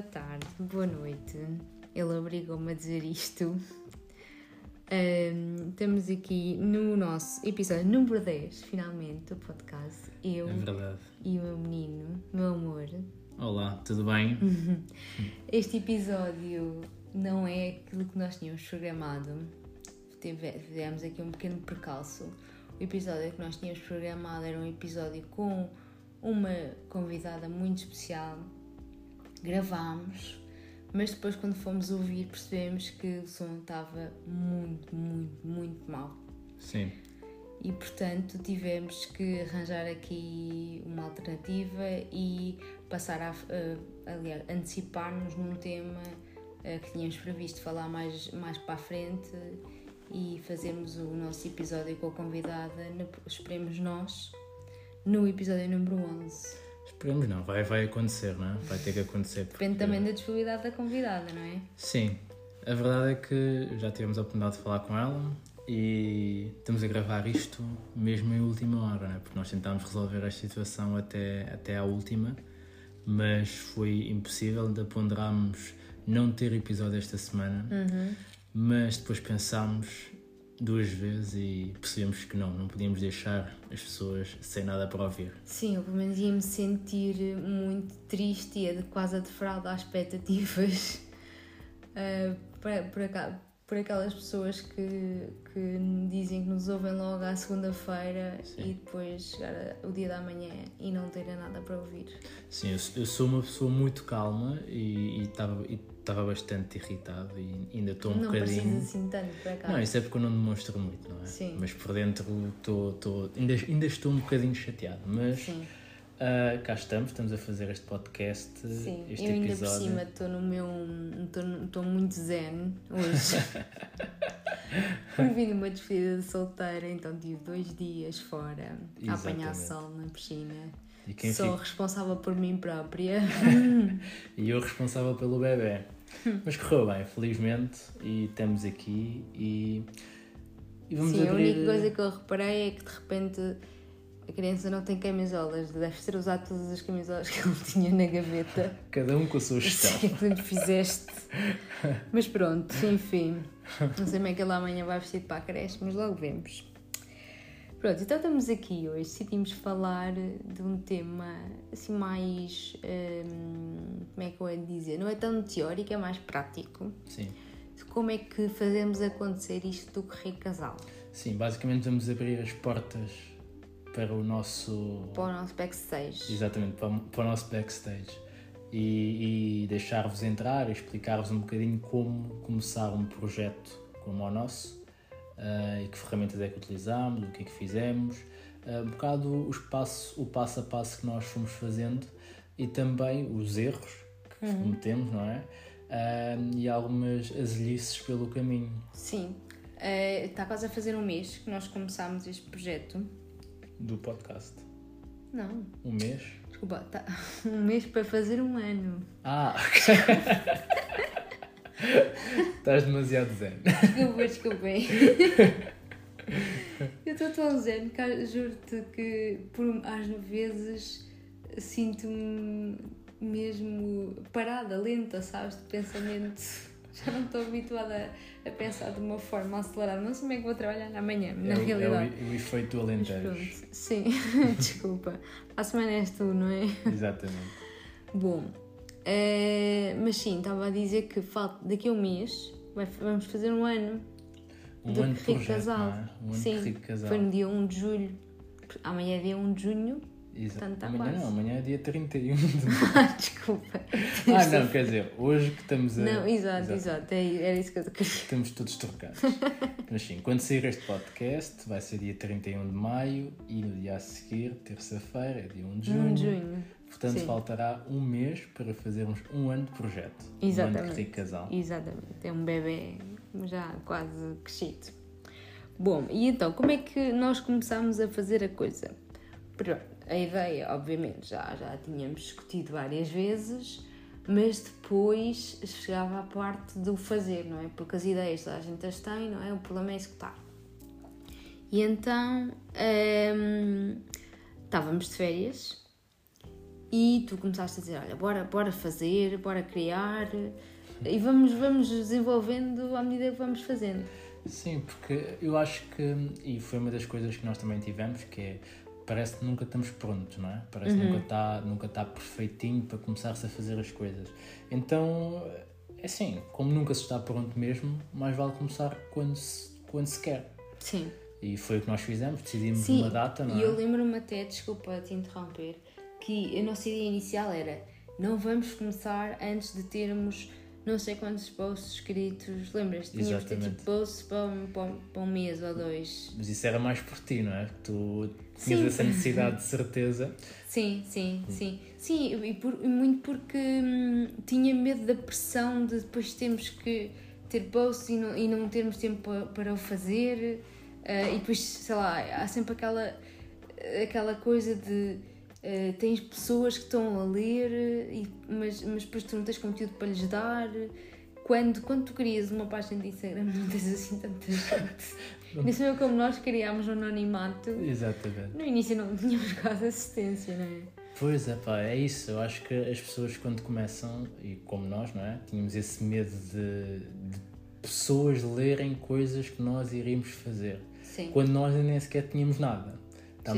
boa tarde, boa noite. Ele obrigou-me a dizer isto. Um, estamos aqui no nosso episódio número 10, finalmente, do podcast. Eu É e o meu menino, meu amor. Olá, tudo bem? Este episódio não é aquilo que nós tínhamos programado. Tive- Tivemos aqui um pequeno percalço. O episódio que nós tínhamos programado era um episódio com uma convidada muito especial. Gravámos, mas depois, quando fomos ouvir, percebemos que o som estava muito, muito, muito mal. Sim. E portanto tivemos que arranjar aqui uma alternativa e passar a, aliás, antecipar-nos num tema eh, que tínhamos previsto falar mais, mais para a frente e fazermos o nosso episódio com a convidada, esperemos nós, no episódio número 11. Esperemos não, vai, vai acontecer, não é? Vai ter que acontecer. porque- Depende também da disponibilidade da convidada, não é? Sim. A verdade é que já tivemos a oportunidade de falar com ela e estamos a gravar isto mesmo em última hora, é? Porque nós tentámos resolver a situação até, até à última, mas foi impossível, ainda ponderámos não ter episódio esta semana, mas depois pensámos duas vezes e percebemos que não, não podíamos deixar as pessoas sem nada para ouvir. Sim, eu pelo menos ia-me sentir muito triste e quase a defraudar expectativas ah, para- por, aca- por aquelas pessoas que, que dizem que nos ouvem logo à segunda-feira e depois chegar o dia da manhã e não terem nada para ouvir. Sim, eu, eu sou uma pessoa muito calma e estava e estava bastante irritado e ainda estou um não bocadinho. precisa assim tanto para cá. Não, isso é porque eu não demonstro muito, não é? Sim. Mas por dentro estou, estou, ainda, ainda estou um bocadinho chateado. Mas Sim, ah, cá estamos, estamos a fazer este podcast, sim. este eu ainda episódio. por cima estou no meu. estou- muito zen hoje. Por vim numa despedida de solteira, então tive dois dias fora a apanhar Exatamente. sol na piscina. Sou fica- responsável por mim própria. e eu responsável pelo bebê. Mas correu bem, felizmente, e estamos aqui e, e vamos Sim, a abrir. única coisa que eu reparei é que de repente a criança não tem camisolas, deve ter usado todas as camisolas que ele tinha na gaveta. Cada um com a sua gestão. sei o que é que fizeste. Mas pronto, enfim. Não sei como é que ele amanhã vai vestir para a creche, mas logo vemos. Pronto, então estamos aqui hoje, decidimos falar de um tema assim mais. hum, como é que eu ia dizer? Não é tão teórico, é mais prático. Sim. De como é que fazemos acontecer isto do correio casal Sim, basicamente vamos abrir as portas para o nosso. para o nosso backstage. Exatamente, para, para o nosso backstage. E, e deixar-vos entrar e explicar-vos um bocadinho como começar um projeto como o nosso ah, e que ferramentas é que utilizámos, o que é que fizemos, ah, um bocado o, espaço, o passo a passo que nós fomos fazendo e também os erros que cometemos, não é? Ah, e algumas azelices pelo caminho. Sim. Eh, está quase a fazer um mês que nós começámos este projeto. do podcast. Não, Um mês? desculpa, tá um mês para fazer um ano. Ah, ok. Estás demasiado zen. Desculpa, desculpem. Eu estou tão zen que juro-te que por, às vezes sinto-me mesmo parada, lenta, sabes, de pensamento. Já não estou habituada a pensar de uma forma acelerada. Não sei como é que vou trabalhar amanhã, na é, o- realidade. é o, o efeito Alentejo. sim, desculpa. A semana és tu, não é? Exatamente. Bom, eh, mas sim, estava a dizer que falta, daqui a um mês vai- vamos fazer um ano Um do ano de Rico projeto, Casal. é? Um ano sim, casal. foi no dia 1 de julho. Amanhã é dia 1 de junho. Portanto, está amanhã quase. não, amanhã é dia 31 de Ah, desculpa. Ah, não, quer dizer, hoje que estamos a. Não, exato, exato, é- era isso que eu queria. Estamos todos trocados. Mas sim, quando sair este podcast, vai ser dia 31 de maio e no dia a seguir, terça-feira, é dia 1 de junho. 1 de junho. Portanto, sim. faltará um mês para fazermos um ano de projeto. Um ano Exatamente. de casal. Exatamente, é um bebê já quase crescido. Bom, e então, como é que nós começámos a fazer a coisa? Pronto, a ideia, obviamente, já, já tínhamos discutido várias vezes, mas depois chegava a parte do fazer, não é? Porque as ideias toda a gente as tem, não é? O problema é executar. E então, hum, estávamos de férias e tu começaste a dizer, olha, bora, bora fazer, bora criar e vamos, vamos desenvolvendo à medida que vamos fazendo. Sim, porque eu acho que, e foi uma das coisas que nós também tivemos, que é, parece que nunca estamos prontos, não é? Parece que nunca está nunca tá perfeitinho para começar-se a fazer as coisas. Então, é assim, como nunca se está pronto mesmo, mais vale começar quando se, quando se quer. Sim. E foi o que nós fizemos, decidimos Sim, uma data, não e é? eu lembro-me até, desculpa te interromper, que a nossa ideia inicial era não vamos começar antes de termos não sei quantos posts escritos. Lembras? Tínhamos de ter tipo posts para um, para, um, mês ou dois. Mas isso era mais por ti, não é? Que tu tinhas Sim. essa necessidade de certeza. Sim, sim, sim. Sim, e, por- e muito porque hum, tinha medo da pressão de depois termos que ter posts e não, e não termos tempo para, para o fazer. eh, e depois, sei lá, há sempre aquela, aquela coisa de eh, tens pessoas que estão a ler, eh, e, mas, mas depois tu não tens conteúdo para lhes dar. Quando, quando tu crias uma página de Instagram, não tens assim tanta gente. Isso é como nós criámos o anonimato. Exatamente. No início não tínhamos quase assistência, não é? Pois é, pá, é isso. Eu acho que as pessoas, quando começam, e como nós, não é? Tínhamos esse medo de, de pessoas lerem coisas que nós iríamos fazer. Sim. Quando nós nem sequer tínhamos nada.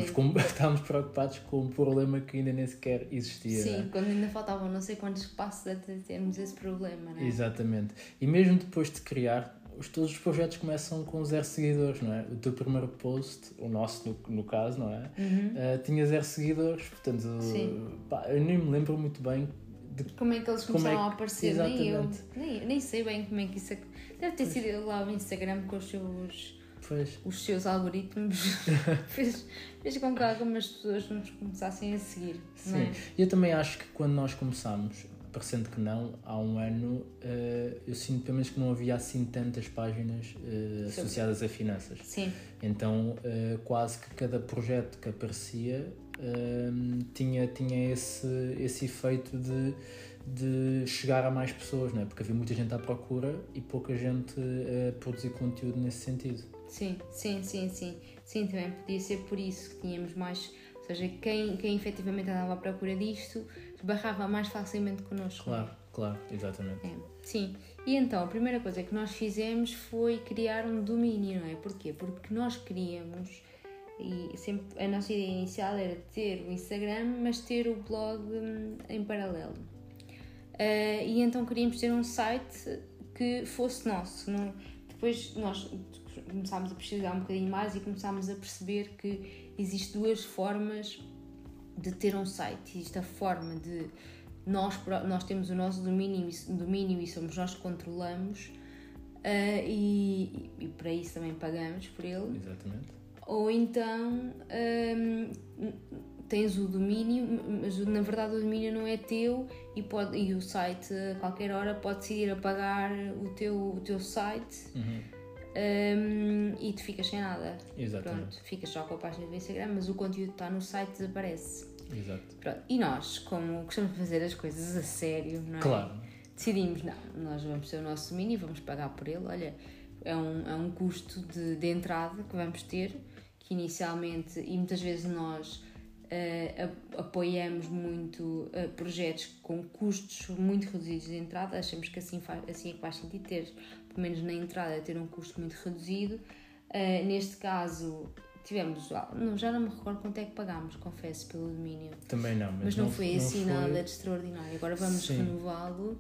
Estávamos, Sim. com, estávamos preocupados com um problema que ainda nem sequer existia. não é? Sim, quando ainda faltavam não sei quantos passos até termos esse problema, não é? Exatamente. E mesmo depois de criar, os, todos os projetos começam com zero seguidores, não é? O teu primeiro post, o nosso no, no caso, não é? Eh, tinha zero seguidores, portanto, Uhum. Sim. pá, eu nem me lembro muito bem de Como é que eles é começaram que- a aparecer? Nem eu. Exatamente. Nem, nem sei bem como é que isso. Deve ter sido lá o Instagram com os seus, Pois, os seus algoritmos. fez, fez com que algumas pessoas nos começassem a seguir. Sim. é? Eu também acho que quando nós começámos, parecendo que não, há um ano, eh, eu sinto pelo menos que não havia assim tantas páginas Sim. associadas a finanças. Sim, Então, eh, quase que cada projeto que aparecia ehm, tinha, tinha esse, esse efeito de, de chegar a mais pessoas, não é? porque havia muita gente à procura e pouca gente a produzir conteúdo nesse sentido. Sim, sim, sim, sim. Sim, também podia ser por isso que tínhamos mais. Ou seja, quem, quem efetivamente andava à procura disto esbarrava mais facilmente connosco. Claro, claro, exatamente. É, sim. E então, a primeira coisa que nós fizemos foi criar um domínio, não é? Porquê? Porque nós queríamos, e sempre a nossa ideia inicial era ter o Instagram, mas ter o blog hum, em paralelo. Ah, e então queríamos ter um site que fosse nosso. Não, depois nós começámos a pesquisar um bocadinho mais e começámos a perceber que existem duas formas de ter um site. Existe a forma de nós, nós temos o nosso domínio, e- domínio e somos nós que controlamos ah, e, e para isso também pagamos por ele. Exatamente. Ou então hum, tens o domínio, mas na verdade o domínio não é teu e, pode, e o site a qualquer hora pode decidir apagar o teu, o teu site Uhum. Hum, e tu ficas sem nada. Exatamente. Pronto, ficas só com a página do Instagram, mas o conteúdo que está no site desaparece. Exato. Pronto. E nós, como gostamos de fazer as coisas a sério, não é? Claro. decidimos, não, nós vamos ter o nosso e vamos pagar por ele. Olha, é um, é um custo de, de entrada que vamos ter, que inicialmente, e muitas vezes nós a- apoiamos muito eh, projetos com custos muito reduzidos de entrada, achamos que assim, faz, assim é que faz sentido ter, pelo menos na entrada, ter um custo muito reduzido. Eh, neste caso, tivemos, ah, não, já não me recordo quanto é que pagámos, confesso, pelo domínio. Também não, mas, Mas não, foi assim foi- nada de extraordinário. Agora vamos renová-lo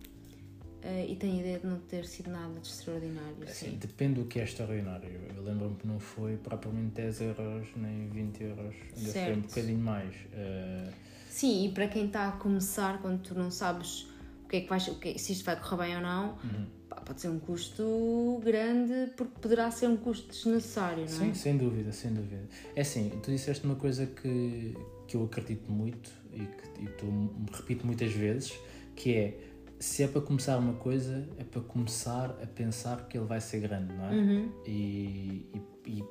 eh, e tenho a ideia de não ter sido nada de extraordinário. Assim, sim. depende do que é extraordinário. Eu lembro-me que não foi propriamente 10 euros nem 20 euros, ainda foi um Certo. bocadinho mais. Eh, Sim, e para quem está a começar, quando tu não sabes o que é que vais, o que é- se isto vai correr bem ou não, Uhum. Pode ser um custo grande porque poderá ser um custo desnecessário, não é? Sim, sem dúvida, sem dúvida. É assim, tu disseste uma coisa que, que eu acredito muito e que e tu repito muitas vezes, que é se é para começar uma coisa, é para começar a pensar que ele vai ser grande, não é? Uhum. E, e, e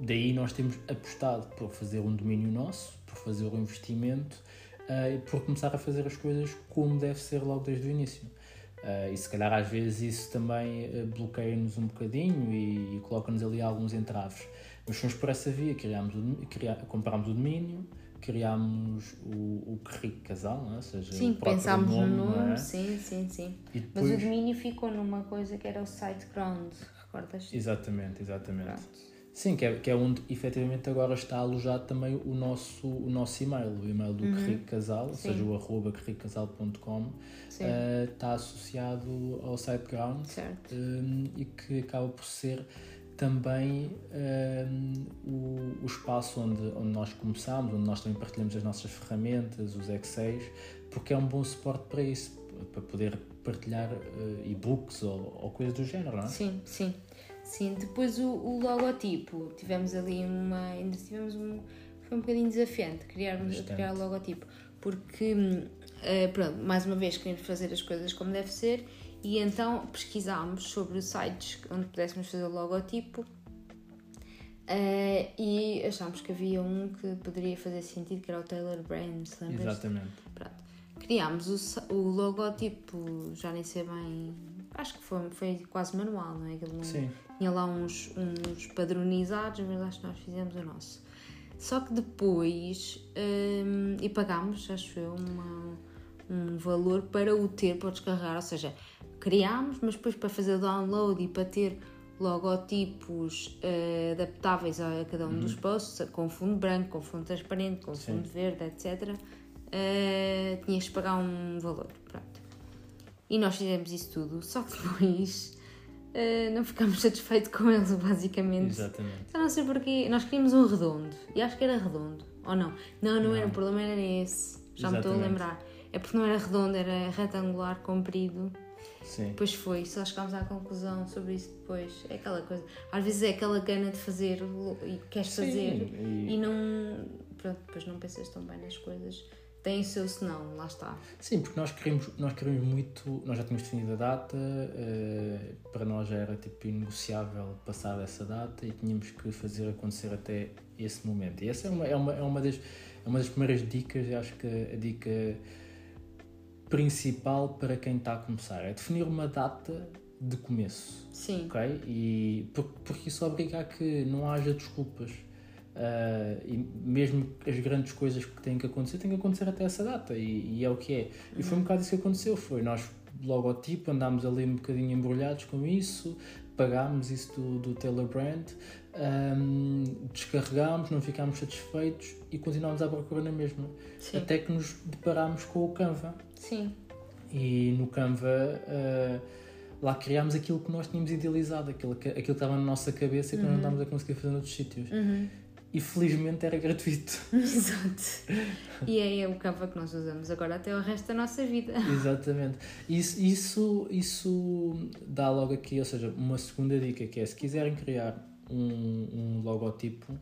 daí nós temos apostado por fazer um domínio nosso, por fazer um investimento eh, e por começar a fazer as coisas como deve ser logo desde o início. Eh, e se calhar às vezes isso também eh, bloqueia-nos um bocadinho e, e coloca-nos ali alguns entraves. Mas fomos por essa via, criámos o, criá, comprámos o domínio, criámos o, o Rico Casal, não é? ou seja, Sim, pensámos nome, no nome, é? sim, sim, sim. E Mas o depois- domínio ficou numa coisa que era o SiteGround, recordas? Exatamente, exatamente. Pronto. Sim, que é, que é onde efetivamente agora está alojado também o nosso, o nosso e-mail, o e-mail do Uhum. Rico Casal, ou seja, o arroba querricasal.com, Sim, eh, está associado ao SiteGround um, e que acaba por ser também um, o, o espaço onde, onde nós começámos, onde nós também partilhamos as nossas ferramentas, os Excels, porque é um bom suporte para isso, para poder partilhar eh, e-books ou, ou coisas do género, não é? Sim, sim. Sim, depois o, o logotipo, tivemos ali uma. Ainda tivemos um. Foi um bocadinho desafiante criarmos, Bastante. criar o logotipo, porque, eh, pronto, mais uma vez queríamos fazer as coisas como deve ser e então pesquisámos sobre sites onde pudéssemos fazer o logotipo eh, e achámos que havia um que poderia fazer sentido, que era o Taylor Brands, lembras? Exatamente. Pronto. Criámos o, o logotipo, já nem sei bem, acho que foi, foi quase manual, não é? Aquilo não- Sim, tinha lá uns, uns padronizados, mas acho que nós fizemos o nosso. Só que depois, hum, e pagámos, acho eu, uma- um valor para o ter, para o descarregar, ou seja, criámos, mas depois para fazer o download e para ter logotipos eh, adaptáveis a cada um dos posts, com fundo branco, com fundo transparente, com Sim. fundo verde, etc., eh, tinhas que pagar um valor. Pronto. E nós fizemos isso tudo, só que depois eh, não ficámos satisfeitos com eles, basicamente. exatamente. Eu não sei porquê. Nós queríamos um redondo. E acho que era redondo. Ou não? Não, não, era. Não. O problema era esse. Já me estou a Exatamente. lembrar. É porque não era redondo, era retangular, comprido. Sim. Depois foi. Só chegámos à conclusão sobre isso depois. É aquela coisa. Às vezes é aquela gana de fazer e queres Sim, fazer e- e não. Pronto, depois não pensas tão bem nas coisas. Tem o seu senão, lá está. Sim, porque nós queremos, nós queremos muito, nós já tínhamos definido a data, eh, para nós já era tipo inegociável passar essa data e tínhamos que fazer acontecer até esse momento. E essa é uma, é uma, é uma, das, é uma das primeiras dicas, eu acho que a dica principal para quem está a começar é definir uma data de começo. Sim. Ok? E por- porque isso obriga a que não haja desculpas. Ah, e mesmo as grandes coisas que têm que acontecer, têm que acontecer até essa data. E, e é o que é. E foi um bocado isso que aconteceu. Foi nós, logotipo, andámos ali um bocadinho embrulhados com isso, pagámos isso do, do Taylor Brand, ahm, descarregámos, não ficámos satisfeitos e continuámos à procura na mesma. Sim. Até que nos deparámos com o Canva. Sim. E no Canva ah, lá criámos aquilo que nós tínhamos idealizado, aquilo que, aquilo que estava na nossa cabeça e que nós não estávamos a conseguir fazer noutros sítios. Uhum. E felizmente era gratuito. Exato. E é o Canva que nós usamos agora até o resto da nossa vida. Exatamente. Isso, isso, isso dá logo aqui, ou seja, uma segunda dica que é se quiserem criar um, um logotipo,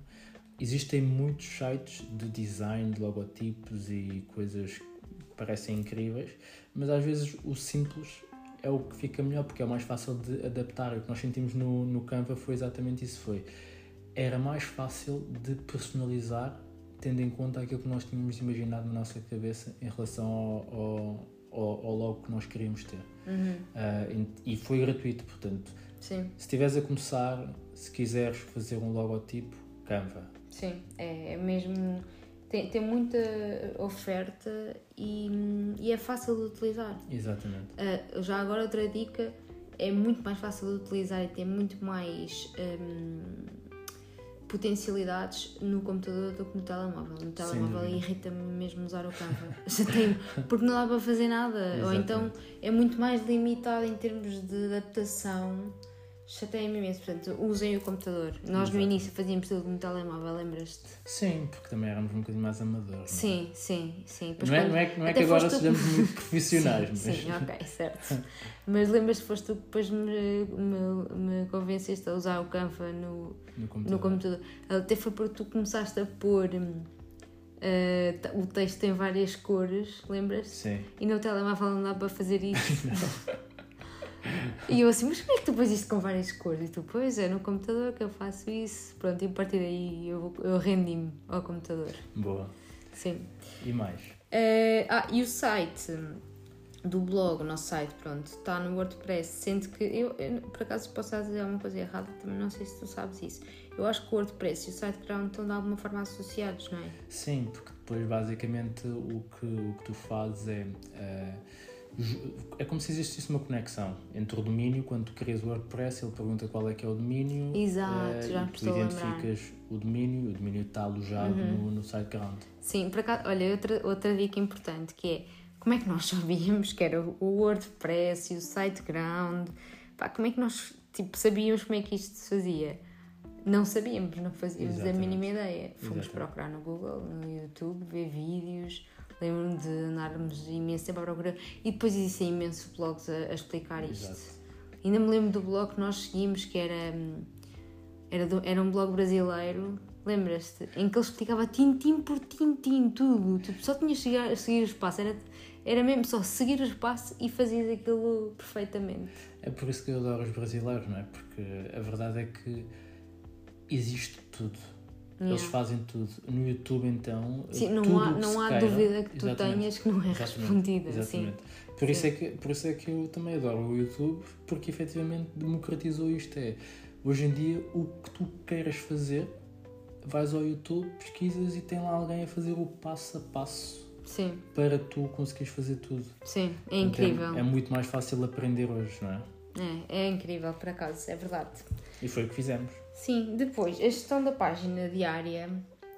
existem muitos sites de design de logotipos e coisas que parecem incríveis, mas às vezes o simples é o que fica melhor porque é o mais fácil de adaptar. O que nós sentimos no, no Canva foi exatamente isso. Foi era mais fácil de personalizar tendo em conta aquilo que nós tínhamos imaginado na nossa cabeça em relação ao, ao, ao, ao logo que nós queríamos ter. Uhum. Ah, e foi gratuito, portanto, Sim, se estiveres a começar, se quiseres fazer um logotipo, Canva. sim. É, é mesmo. Tem, tem muita oferta e, e é fácil de utilizar. Exatamente. Ah, já agora, outra dica: é muito mais fácil de utilizar e tem muito mais hum, potencialidades no computador do que no telemóvel. No telemóvel irrita-me mesmo usar o Canva. Já tenho, porque não dá para fazer nada. Ou Exatamente. então é muito mais limitado em termos de adaptação. Chateia-me imenso. Portanto, usem o computador. Nós no Exato. início fazíamos tudo no telemóvel, lembras-te? Sim, porque também éramos um bocadinho mais amadores. não é? Sim, sim, sim. Não é, quando- não é, não é que agora tu- sejamos muito profissionais, sim, mas sim, ok, certo. Mas lembras-te, foste tu que depois me, me, me convenceste a usar o Canva no, no computador. no computador. Até foi porque tu começaste a pôr ta- o texto em várias cores, lembras-te? Sim. E no telemóvel não dá para fazer isso. e eu assim, mas como é que tu pões isto com várias cores? E tu, pois é, no computador que eu faço isso. Pronto, e a partir daí eu, eu rendi-me ao computador. Boa. Sim. E mais? Eh, ah, e o site? do blog, o nosso site, pronto, está no WordPress, sendo que eu, eu, por acaso posso dizer alguma coisa errada, também não sei se tu sabes isso. Eu acho que o WordPress e o SiteGround estão de alguma forma associados, não é? Sim, porque depois basicamente o que, o que tu fazes é. ju- é como se existisse uma conexão entre o domínio, quando tu crias o WordPress, ele pergunta qual é que é o domínio. Exato, eh, já e tu a. Uhum. identificas o domínio, o domínio está alojado no, no SiteGround. Sim, por acaso, olha, outra, outra dica importante que é como é que nós sabíamos que era o WordPress e o SiteGround? Pá, como é que nós tipo, sabíamos como é que isto se fazia? Não sabíamos, não fazíamos a Exatamente. mínima ideia. Fomos Exatamente. procurar no Google, no YouTube, ver vídeos. Lembro-me de andarmos imenso tempo à procura e depois existem imensos blogs a, a explicar isto. Exato. Ainda me lembro do blog que nós seguimos, que era, hum, era, do- era um blog brasileiro, lembras-te? Em que ele explicava tintim por tintim tudo. Tipo, só tinhas de seguir o espaço, era, era mesmo só seguir o espaço e fazias aquilo perfeitamente. É por isso que eu adoro os brasileiros, não é? Porque a verdade é que existe tudo. Eles Yeah. fazem tudo. No YouTube, então. Sim, não há, não há queira- dúvida que tu Exatamente. tenhas que não é Exatamente, respondida. Sim. Exatamente. Por, isso é que, por isso é que eu também adoro o YouTube, porque efetivamente democratizou isto. É, hoje em dia, o que tu queiras fazer, vais ao YouTube, pesquisas e tem lá alguém a fazer o passo a passo Sim, para tu conseguires fazer tudo. sim, é Então, incrível. É muito mais fácil aprender hoje, não é? É, é incrível, por acaso, é verdade. E foi o que fizemos. Sim, depois, a gestão da página diária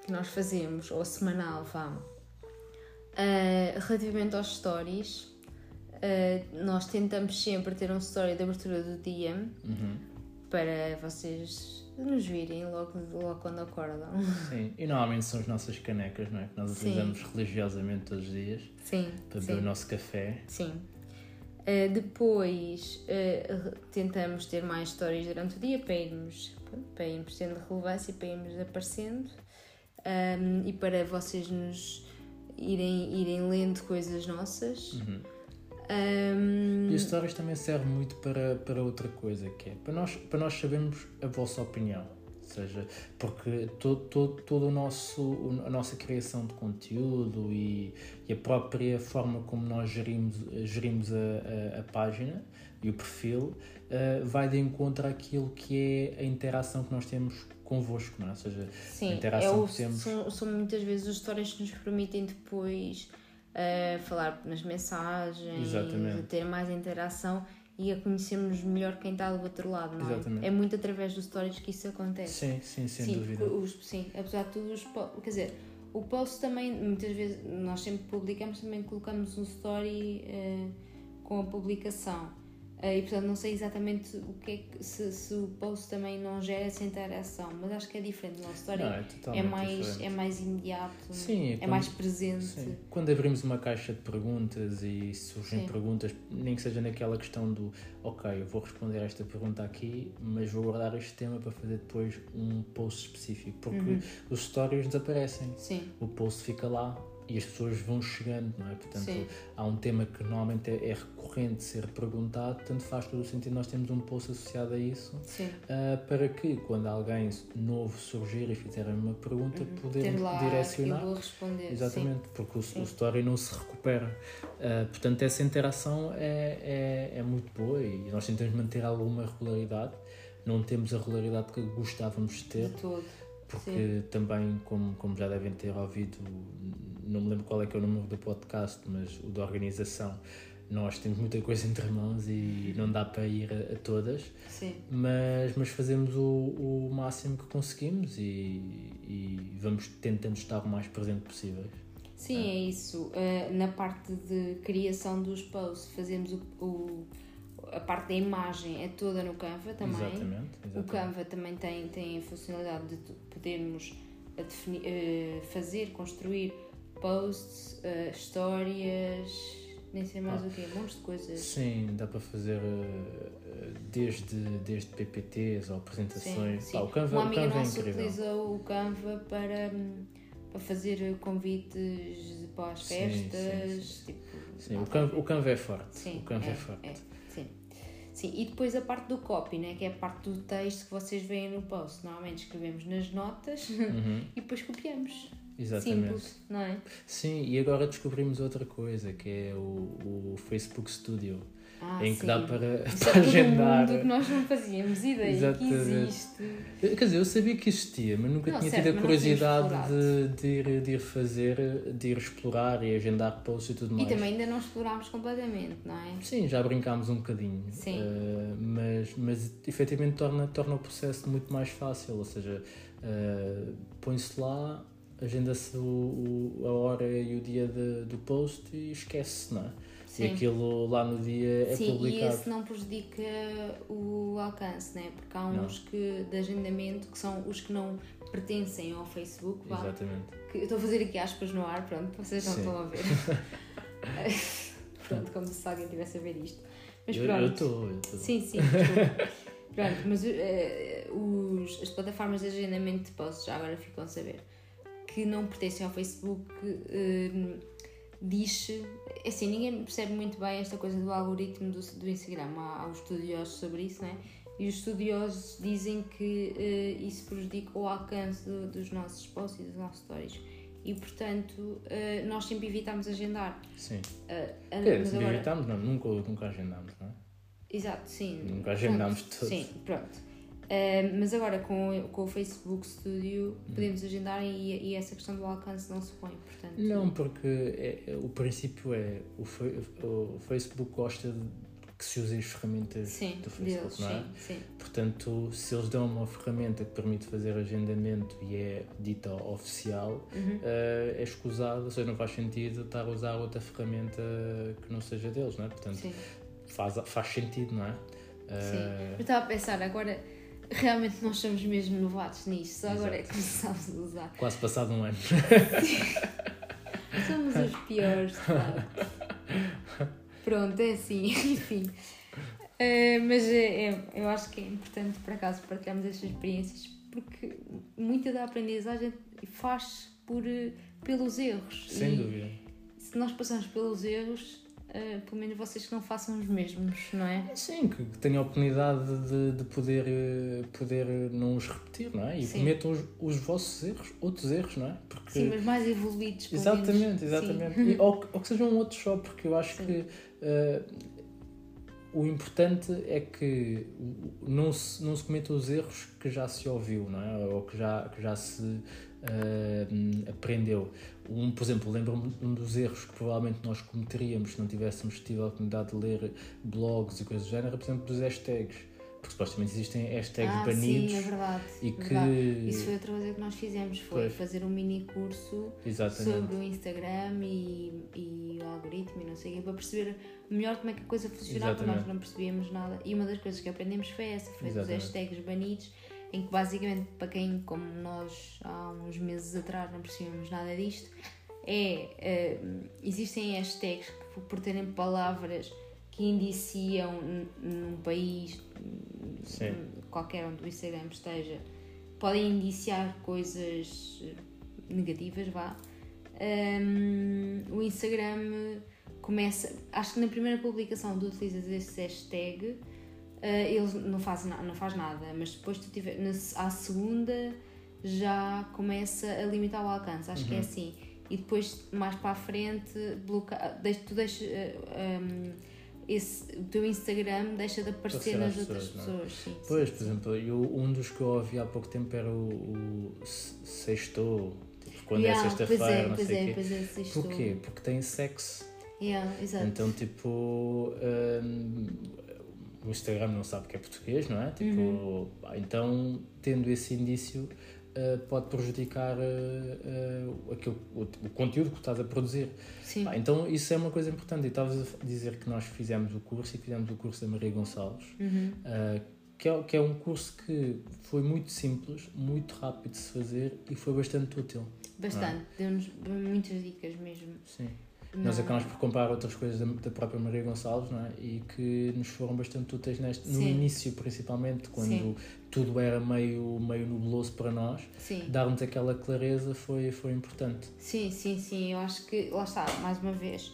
que nós fazemos, ou semanal, vá, ah, relativamente aos stories, ah, nós tentamos sempre ter um story de abertura do dia Uhum. para vocês nos virem logo, logo quando acordam. Sim, e normalmente são as nossas canecas, não é? Que nós Sim. utilizamos religiosamente todos os dias Sim, para beber o sim, nosso café. sim. Ah, depois tentamos ter mais histórias durante o dia para irmos, para irmos tendo relevância e para irmos aparecendo um, e para vocês nos irem, irem lendo coisas nossas. Uhum. Um, E as histórias também servem muito para, para outra coisa, que é para nós, para nós sabermos a vossa opinião. Ou seja, porque todo, todo, todo o nosso, a nossa criação de conteúdo e, e a própria forma como nós gerimos, gerimos a, a, a página e o perfil eh, vai de encontro àquilo que é a interação que nós temos convosco, não é? Ou seja, a sim, interação é o- que temos. são, são muitas vezes as histórias que nos permitem depois uh, falar nas mensagens, Exatamente. a ter mais interação e a conhecermos melhor quem está do outro lado, não é? Exatamente. É muito através dos stories que isso acontece. Sim, sim, sem sim, dúvida. os- sim, apesar de tudo, os, quer dizer, o post também, muitas vezes, nós sempre publicamos, também colocamos um story eh, com a publicação. Eh, e portanto, não sei exatamente o que é que, se, se o post também não gera essa interação, mas acho que é diferente. O nosso story Não, é é, mais, diferente. é mais imediato, Sim, é é como- mais presente. Sim. Quando abrimos uma caixa de perguntas e surgem Sim. perguntas, nem que seja naquela questão do ok, eu vou responder esta pergunta aqui, mas vou guardar este tema para fazer depois um post específico, porque Uhum. os stories desaparecem, Sim, o post fica lá e as pessoas vão chegando, não é? Portanto, Sim. há um tema que normalmente é, é recorrente ser perguntado, portanto faz todo o sentido nós temos um post associado a isso. sim. ah, para que quando alguém novo surgir e fizer uma pergunta, poder Uhum. Ter lá, direcionar eu vou responder. Exatamente, porque o, o story não se recupera. Uh, portanto, essa interação é, é, é muito boa e nós tentamos manter alguma regularidade. Não temos a regularidade que gostávamos de Sim, ter, de porque também, como, como já devem ter ouvido, não me lembro qual é que é o número do podcast, mas o da organização, nós temos muita coisa entre mãos e não dá para ir a, a todas Sim. mas, mas fazemos o, o máximo que conseguimos e, e vamos tentando estar o mais presente possível. Sim, é isso. Uh, na parte de criação dos posts, fazemos o, o- a parte da imagem é toda no Canva também. Exatamente. O exatamente. Canva também tem, tem a funcionalidade de podermos eh, fazer, construir posts, eh, histórias, nem sei mais Ah. o quê, montes de coisas. Sim, dá para fazer eh, desde, desde PPTs ou apresentações. sim. Pá, o Canva, Uma o amiga Canva é nossa incrível. utilizou o Canva para, hum, para fazer convites para as Sim, festas. sim, Tipo, Sim, ah, o Canva, o Canva é forte. Sim, o Canva é, é, forte. é, sim. Sim, e depois a parte do copy, né? que é a parte do texto que vocês veem no post. Normalmente escrevemos nas notas Uhum. e depois copiamos. Exatamente. simples, não é? Sim, e agora descobrimos outra coisa, que é o, o Facebook Studio, Ah, em que sim. dá para, Isso para é agendar. mundo que nós não fazíamos ideia que Exatamente. existe. Quer dizer, eu sabia que existia, mas nunca Não, tinha certo, tido a curiosidade de, de, ir, de ir fazer, de ir explorar e agendar posts e tudo E mais. também ainda não explorámos completamente, não é? Sim, já brincámos um bocadinho, Sim. eh, mas, mas efetivamente torna, torna o processo muito mais fácil, ou seja, eh, põe-se lá, agenda-se a hora e o dia de- do post e esquece, não é? Sim. E aquilo lá no dia é Sim, e publicado. esse não prejudica o alcance, né? porque há Não. uns que, de agendamento que são os que não pertencem ao Facebook. Vá, Exatamente. que eu estou a fazer aqui aspas no ar, pronto, vocês não Sim. estão a ver. pronto, como se alguém estivesse a ver isto. Mas Eu- pronto. Eu estou, eu estou. Sim, sim, desculpa. Pronto, mas eh, os, as plataformas de agendamento de posts já agora ficam a saber que não pertencem ao Facebook. eh, diz assim, ninguém percebe muito bem esta coisa do algoritmo do, do Instagram. Há, há os estudiosos sobre isso, né? E os estudiosos dizem que eh, isso prejudica o alcance do- dos nossos posts e dos nossos stories. E portanto, eh, nós sempre evitamos agendar. Sim. Eh, É, agora- evitámos, não, nunca, nunca agendámos, não é? Exato, sim. Nunca agendámos Pronto, tudo. Sim, pronto. Ah, mas agora com, o- com o Facebook Studio podemos agendar e, e essa questão do alcance não se põe, portanto. Não, porque é- é- o princípio é o, o Facebook gosta de que se usem as ferramentas Sim, do Facebook, deles, não é? sim, sim. Portanto, se eles dão uma ferramenta que permite fazer agendamento e é dita oficial, Uhum. eh, é escusado, ou seja, não faz sentido estar a usar outra ferramenta que não seja deles, não é? Portanto, sim, faz, faz sentido, não é? Eh, Eu estava a pensar, agora realmente nós somos mesmo novatos nisto, só agora é que começámos a usar. quase passado um ano. Somos os piores, de facto. Pronto, é assim, enfim. Ah, mas é, é- eu acho que é importante, por acaso, partilharmos estas experiências, porque muita da aprendizagem faz por, eh, pelos erros. Sem E dúvida. Se nós passamos pelos erros, ah, pelo menos vocês que não façam os mesmos, não é? Sim, que, que tenham a oportunidade de, de poder, eh, poder não os repetir, não é? E Sim. cometam os, os vossos erros, outros erros, não é? Porque, Sim, mas mais evoluídos. exatamente, menos. exatamente. E, ou, ou que sejam outros só, porque eu acho Sim. que eh, o importante é que não se, não se cometam os erros que já se ouviu, não é? Ou que já, que já se eh, aprendeu. Um, por exemplo, lembro-me um dos erros que provavelmente nós cometeríamos se não tivéssemos tido a oportunidade de ler blogs e coisas do género, por exemplo, dos hashtags. Porque supostamente existem hashtags ah, banidos sim, é verdade. e verdade. que. Isso foi outra coisa que nós fizemos, foi Pois. fazer um mini curso Exatamente. sobre o Instagram e, e o algoritmo e não sei o quê, para perceber melhor como é que a coisa funcionava, porque nós não percebíamos nada. E uma das coisas que aprendemos foi essa, foi Exatamente. hashtags banidos, em que basicamente, para quem, como nós há uns meses atrás não percebíamos nada disto, é, eh, existem hashtags que por- por terem palavras que indiciam num país Sim. qualquer onde o Instagram esteja, podem indiciar coisas negativas, vá. Hum, o Instagram começa, acho que na primeira publicação tu utilizas esse hashtag, ele não faz, não faz nada, mas depois tu tiver, na, à segunda já começa a limitar o alcance, acho Uhum. que é assim. E depois, mais para a frente, bloqueia, deixa, tu deixa, eh, hum, esse, o teu Instagram deixa de aparecer nas outras pessoas, é? pessoas. Sim, Pois, sim, por exemplo, eu, um dos que eu ouvi há pouco tempo era o, o se- sextou, tipo, quando Yeah, é sexta-feira, é, não pois sei é, o quê. pois é, sextou. Porquê? Porque tem sexo. Yeah, exato. Então, tipo, hum, o Instagram não sabe que é português, não é? Tipo, Uhum. pá, então, tendo esse indício, uh, pode prejudicar uh, uh, aquilo, o, o conteúdo que estás a produzir. Sim, Pá, então, isso é uma coisa importante. E estavas a dizer que nós fizemos o curso e fizemos o curso da Maria Gonçalves. Uhum. Uh, que, é, que é um curso que foi muito simples, muito rápido de se fazer e foi bastante útil. bastante. Deu-nos muitas dicas mesmo. Sim. Nós Não- acabamos por comprar outras coisas da, da própria Maria Gonçalves não é? e que nos foram bastante úteis neste, no início, principalmente, quando Sim. tudo era meio, meio nubloso para nós. Dar-nos aquela clareza foi, foi importante. Sim, sim, sim. Eu acho que, lá está, mais uma vez.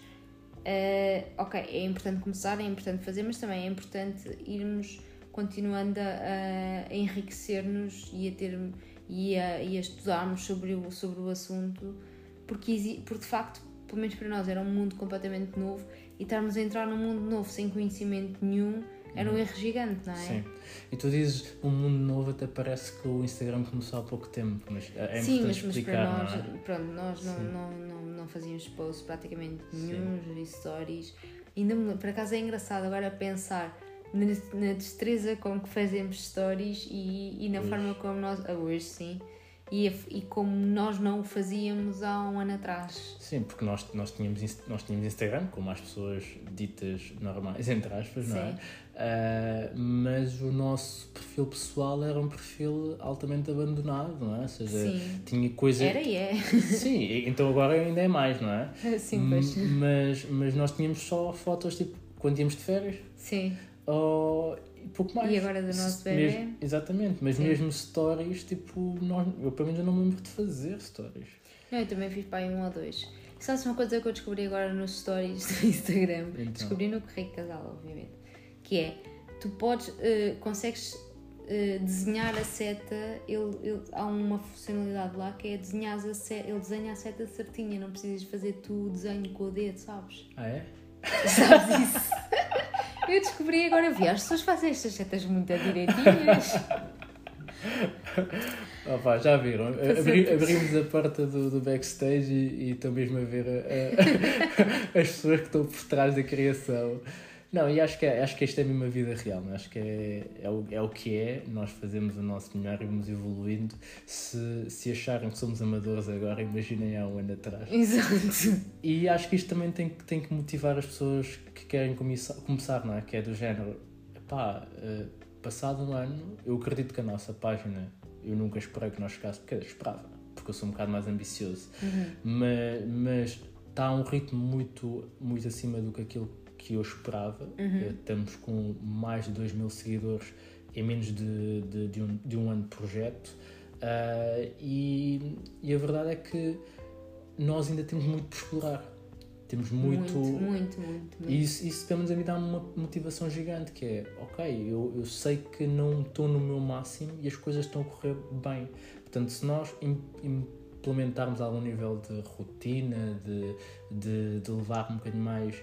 eh, ok, é importante começar, é importante fazer, mas também é importante irmos continuando a, a enriquecer-nos e a ter e a, e a estudarmos sobre o, sobre o assunto, porque, porque de facto, pelo menos para nós, era um mundo completamente novo e estarmos a entrar num mundo novo sem conhecimento nenhum era um erro gigante, não é? Sim. E tu dizes um mundo novo, até parece que o Instagram começou há pouco tempo, mas é Sim, importante mas, mas explicar, para nós, não é? pronto, nós não, Sim. não, não, não fazíamos posts praticamente nenhum, stories. Ainda por acaso é engraçado agora pensar na, na destreza com que fazemos stories e, e na Hoje. forma como nós. ah, Hoje, sim. E, e como nós não o fazíamos há um ano atrás. Sim, porque nós, nós, tínhamos, nós tínhamos Instagram, como as pessoas ditas normais, entre aspas, não é? Sim. Ah, mas o nosso perfil pessoal era um perfil altamente abandonado, não é? Ou seja, Sim. tinha coisa. Era e é. Sim, então agora ainda é mais, não é? Sim, pois. Mas, mas nós tínhamos só fotos tipo quando íamos de férias Sim. ou e pouco mais. E agora do nosso bebê? mesmo- exatamente, mas Sim. mesmo stories, tipo, nós, eu pelo menos eu não me lembro de fazer stories. Não, eu também fiz para aí um ou dois. Sabes uma coisa que eu descobri agora nos stories do Instagram? Então. Descobri no Correio Casal, obviamente. Que é, tu podes, eh, consegues eh, desenhar a seta, ele, ele- há uma funcionalidade lá que é desenhar a seta, ele desenha a seta certinha, não precisas fazer tu o desenho com o dedo, sabes? Ah, é? Sabes isso? Eu descobri agora, vi, as pessoas fazem estas setas muito direitinhas. Pá, já viram? Abri- abrimos a porta do, do backstage e, e estão mesmo a ver a- a- as pessoas que estão por trás da criação. Não, e acho que, é, acho que isto é a vida real, não é? acho que é, é, o, é o que é, nós fazemos o nosso melhor e vamos evoluindo. Se, se acharem que somos amadores agora, imaginem há um ano atrás. Exato. E acho que isto também tem, que- tem que motivar as pessoas que querem começar, começar não é? Que é do género, pá, passado um ano, eu acredito que a nossa página, eu nunca esperei que nós chegássemos, porque esperava, porque eu sou um bocado mais ambicioso, mas, mas está a um ritmo muito, muito acima do que aquilo que eu esperava. Eh, Estamos com mais de 2 mil seguidores em menos de, de, de um, de um ano de projeto. Ah, e, e a verdade é que nós ainda temos muito por explorar. Temos muito. Muito, muito, muito. muito. E isso, isso pelo menos a mim dá uma motivação gigante, que é, ok, eu, eu sei que não estou no meu máximo e as coisas estão a correr bem. Portanto, se nós im- implementarmos algum nível de rotina, de, de, de levar um bocadinho mais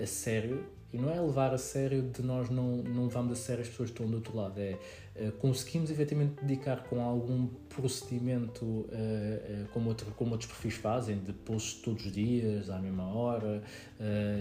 a sério, e não é levar a sério de nós não, não levarmos a sério as pessoas que estão do outro lado, é eh, conseguimos efetivamente dedicar com algum procedimento eh, eh, como, outro, como outros perfis fazem, de posts todos os dias, à mesma hora,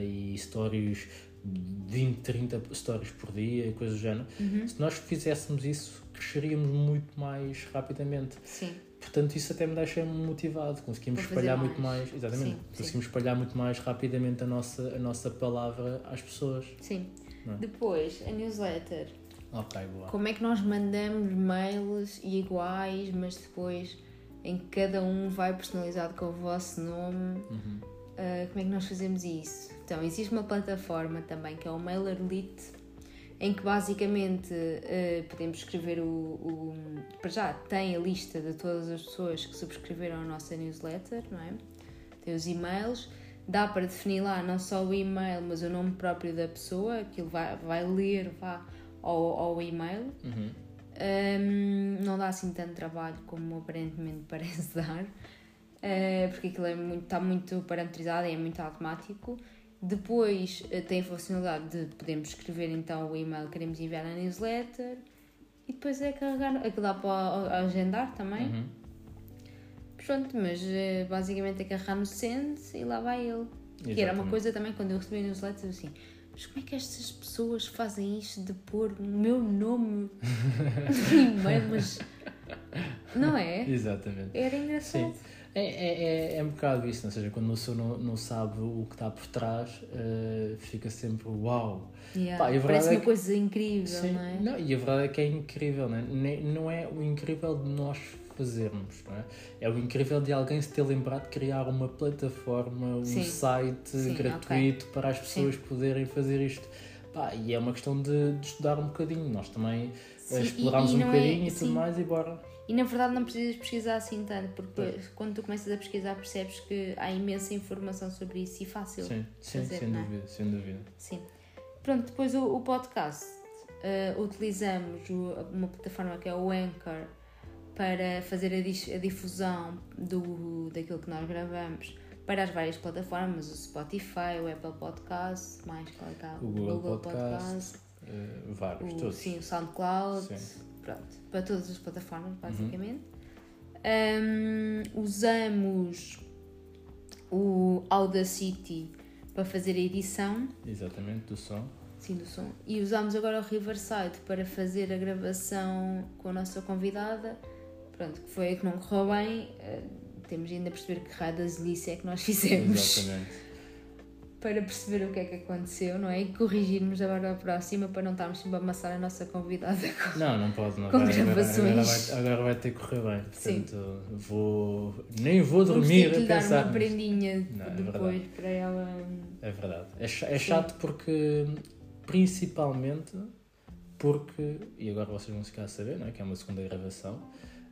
e stories 20, 30 stories por dia e coisas do género. Uhum. Se nós fizéssemos isso, cresceríamos muito mais rapidamente. Sim. Portanto, isso até me deixa motivado. Conseguimos espalhar mais. muito mais, exatamente, Sim, conseguimos espalhar muito mais rapidamente a nossa, a nossa palavra às pessoas. Sim. É? Depois, a newsletter. Ok, boa. Como é que nós mandamos mails iguais, mas depois em que cada um vai personalizado com o vosso nome? Uhum. Ah, como é que nós fazemos isso? Então, existe uma plataforma também que é o MailerLite, em que basicamente ah, podemos escrever o, o. Para já, tem a lista de todas as pessoas que subscreveram a nossa newsletter, não é? Tem os e-mails. Dá para definir lá não só o e-mail, mas o nome próprio da pessoa, que ele vai, vai ler vá, ao, ao e-mail. Uhum. Um, não dá assim tanto trabalho como aparentemente parece dar, uh, porque aquilo é muito, está muito parametrizado e é muito automático. Depois uh, tem a funcionalidade de podemos escrever então o e-mail que queremos enviar na newsletter e depois é carregar, aquilo dá para agendar também. Uhum. Pronto, mas uh, basicamente é carregar no send e lá vai ele. Que era uma Exatamente. coisa também quando eu recebi a newsletter eu assim. Mas como é que estas pessoas fazem isto de pôr o meu nome no e-mail? Mas. Não é? Exatamente. Era engraçado. É, é, é, é um bocado isso, ou seja, quando uma pessoa não, não sabe o que está por trás, eh, fica sempre uau. Yeah. Pá, e Parece é uma que- coisa incrível, Sim. não é? Não, e a verdade é que é incrível, não é? Nem- não é o incrível de nós fazermos, não é? É o incrível de alguém se ter lembrado de criar uma plataforma, um Sim. site Sim, gratuito para as pessoas Sim. poderem fazer isto. Pá, e é uma questão de, de estudar um bocadinho. Nós também Sim, eh, e- exploramos e um não é- bocadinho e tudo sim. mais e bora. E na verdade não precisas pesquisar assim tanto, porque Pois. quando tu começas a pesquisar percebes que há imensa informação sobre isso e fácil. Sim, sim, fazer, sem é? dúvida, sem dúvida. Sim. Pronto, depois o, o podcast. uh, utilizamos o- uma plataforma que é o Anchor para fazer a, a difusão do, daquilo que nós gravamos para as várias plataformas, o Spotify, o Apple Podcast, mais qual é que? O Google Podcast, eh, vários, o, todos. sim, o SoundCloud, Sim. Pronto, para todas as plataformas, Uhum. basicamente. Hum, usamos o Audacity para fazer a edição Exatamente, do som. sim, do som e usamos agora o Riverside para fazer a gravação com a nossa convidada. Pronto, que foi a que não correu bem. eh, temos ainda a perceber que raio da é que nós fizemos Exatamente. Para perceber o que é que aconteceu, não é? E corrigirmos agora a próxima para não estarmos sempre a amassar a nossa convidada. Não, não pode, não Com vai. Agora, agora, gravações. vai, agora vai ter que correr bem. Sim. Portanto, vou. Nem vou Vamos dormir ter que a lhe dar pensar. uma prendinha Não, é depois verdade. para ela. É verdade. É, é chato porque, principalmente, porque, e agora vocês vão ficar a saber, não é? que é uma segunda gravação,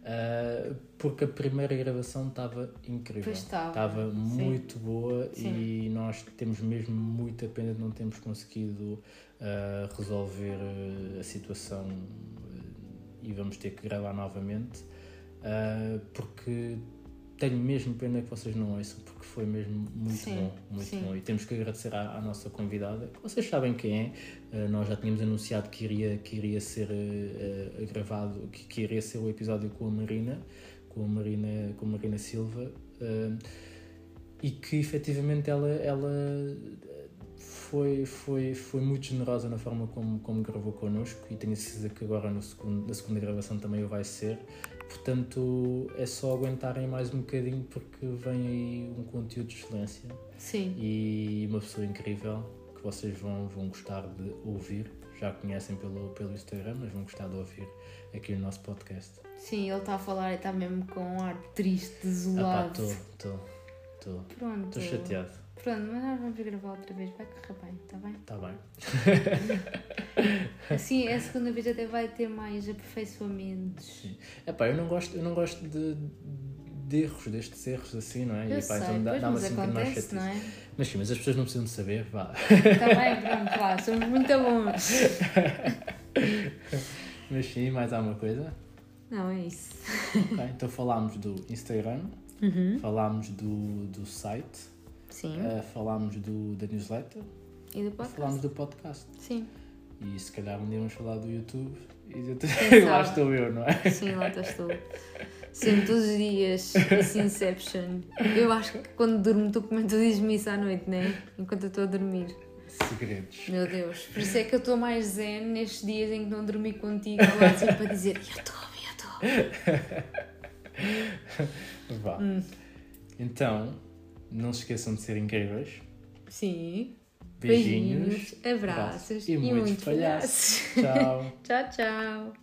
ah, porque a primeira gravação estava incrível. Estava, sim. muito boa Sim. e nós temos mesmo muita pena de não termos conseguido ah, resolver ah, a situação e vamos ter que gravar novamente, ah, porque tenho mesmo pena que vocês não ouçam, porque foi mesmo muito Sim, bom, muito sim. bom. E temos que agradecer à, à nossa convidada, que vocês sabem quem é, Uh, nós já tínhamos anunciado que iria, que iria ser uh, gravado, que, que iria ser o episódio com a Marina, com a Marina, com a Marina Silva, uh, e que efetivamente ela, ela foi, foi, foi muito generosa na forma como, como gravou connosco e tenho certeza que agora no segundo, na segunda gravação também o vai ser. Portanto, é só aguentarem mais um bocadinho porque vem aí um conteúdo de excelência Sim, e uma pessoa incrível que vocês vão, vão gostar de ouvir. Já conhecem pelo, pelo Instagram, mas vão gostar de ouvir aqui no nosso podcast. sim, ele está a falar e está mesmo com um ar triste, Ah pá, desolado. estou, estou, estou. Pronto. Estou chateado. Pronto, mas nós vamos gravar outra vez, vai correr bem, está bem? Está bem. Assim, a segunda vez até vai ter mais aperfeiçoamentos. Sim. Epá, eu não gosto, eu não gosto de, de erros, destes erros assim, não é? Eu E, sei, então dá-me assim um bocadinho mais chatice. é? Mas sim, mas as pessoas não precisam de saber, vá. Está bem, pronto, lá, somos muito bons. Mas sim, mais alguma coisa? Não, é isso. Ok, então falámos do Instagram, Uhum. falámos do, do site, Sim. eh, falámos do, da newsletter E do podcast? falámos do podcast. Sim. E se calhar um dia vamos falar do YouTube e Quem lá estou eu, não é? Sim, lá estás tu. Sempre todos os dias, esse Inception. Eu acho que quando durmo, tu, tu dizes-me isso à noite, não é? Enquanto eu estou a dormir. Segredos. Meu Deus. Por isso é que eu estou mais zen nestes dias em que não dormi contigo, lado sempre a dizer: Eu estou, eu estou. Vá. Hum. Então, não se esqueçam de ser incríveis. Sim. Beijinhos, Beijinhos abraços, abraços, e, e muitos palhaços. Tchau. tchau, tchau.